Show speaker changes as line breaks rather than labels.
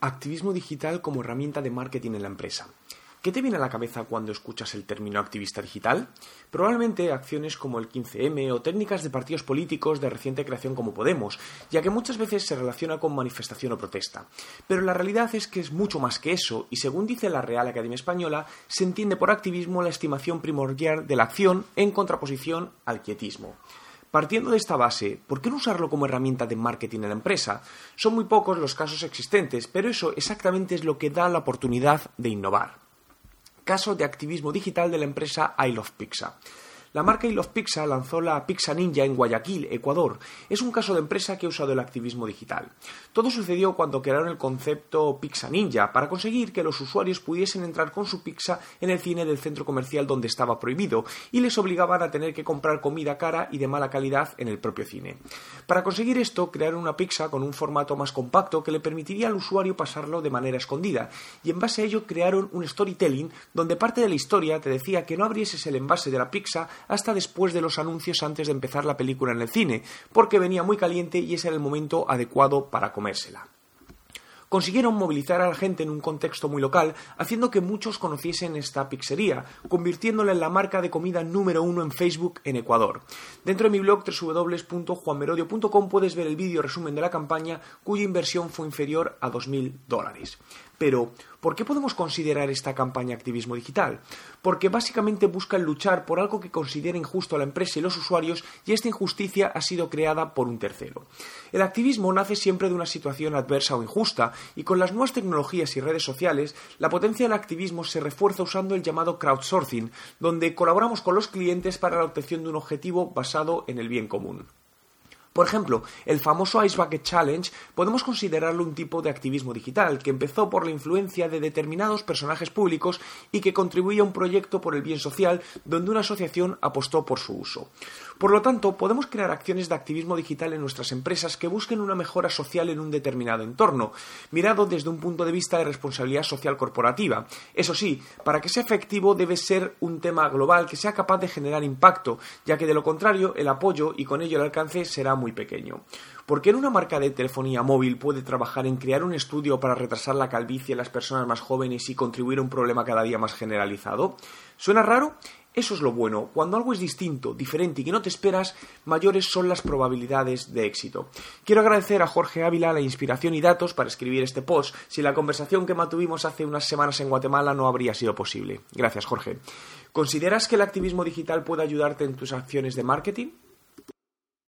Activismo digital como herramienta de marketing en la empresa. ¿Qué te viene a la cabeza cuando escuchas el término activista digital? Probablemente acciones como el 15M o técnicas de partidos políticos de reciente creación como Podemos, ya que muchas veces se relaciona con manifestación o protesta. Pero la realidad es que es mucho más que eso, y según dice la Real Academia Española, se entiende por activismo la estimación primordial de la acción en contraposición al quietismo. Partiendo de esta base, ¿por qué no usarlo como herramienta de marketing en la empresa? Son muy pocos los casos existentes, pero eso exactamente es lo que da la oportunidad de innovar caso de activismo digital de la empresa I Love Pizza. La marca I Love Pizza lanzó la Pizza Ninja en Guayaquil, Ecuador. Es un caso de empresa que ha usado el activismo digital. Todo sucedió cuando crearon el concepto Pizza Ninja para conseguir que los usuarios pudiesen entrar con su pizza en el cine del centro comercial donde estaba prohibido y les obligaban a tener que comprar comida cara y de mala calidad en el propio cine. Para conseguir esto, crearon una pizza con un formato más compacto que le permitiría al usuario pasarlo de manera escondida y en base a ello crearon un storytelling donde parte de la historia te decía que no abrieses el envase de la pizza hasta después de los anuncios antes de empezar la película en el cine, porque venía muy caliente y ese era el momento adecuado para comérsela consiguieron movilizar a la gente en un contexto muy local, haciendo que muchos conociesen esta pizzería, convirtiéndola en la marca de comida número uno en Facebook en Ecuador. Dentro de mi blog www.juanmerodio.com puedes ver el vídeo resumen de la campaña, cuya inversión fue inferior a 2.000 dólares. Pero, ¿por qué podemos considerar esta campaña activismo digital? Porque básicamente buscan luchar por algo que considera injusto a la empresa y los usuarios y esta injusticia ha sido creada por un tercero. El activismo nace siempre de una situación adversa o injusta y con las nuevas tecnologías y redes sociales, la potencia del activismo se refuerza usando el llamado crowdsourcing, donde colaboramos con los clientes para la obtención de un objetivo basado en el bien común. Por ejemplo, el famoso Ice Bucket Challenge podemos considerarlo un tipo de activismo digital que empezó por la influencia de determinados personajes públicos y que contribuye a un proyecto por el bien social donde una asociación apostó por su uso. Por lo tanto, podemos crear acciones de activismo digital en nuestras empresas que busquen una mejora social en un determinado entorno, mirado desde un punto de vista de responsabilidad social corporativa. Eso sí, para que sea efectivo debe ser un tema global que sea capaz de generar impacto, ya que de lo contrario el apoyo y con ello el alcance será muy pequeño. ¿Por qué en una marca de telefonía móvil puede trabajar en crear un estudio para retrasar la calvicie en las personas más jóvenes y contribuir a un problema cada día más generalizado? ¿Suena raro? Eso es lo bueno. Cuando algo es distinto, diferente y que no te esperas, mayores son las probabilidades de éxito. Quiero agradecer a Jorge Ávila la inspiración y datos para escribir este post. Si la conversación que mantuvimos hace unas semanas en Guatemala no habría sido posible. Gracias, Jorge. ¿Consideras que el activismo digital puede ayudarte en tus acciones de marketing?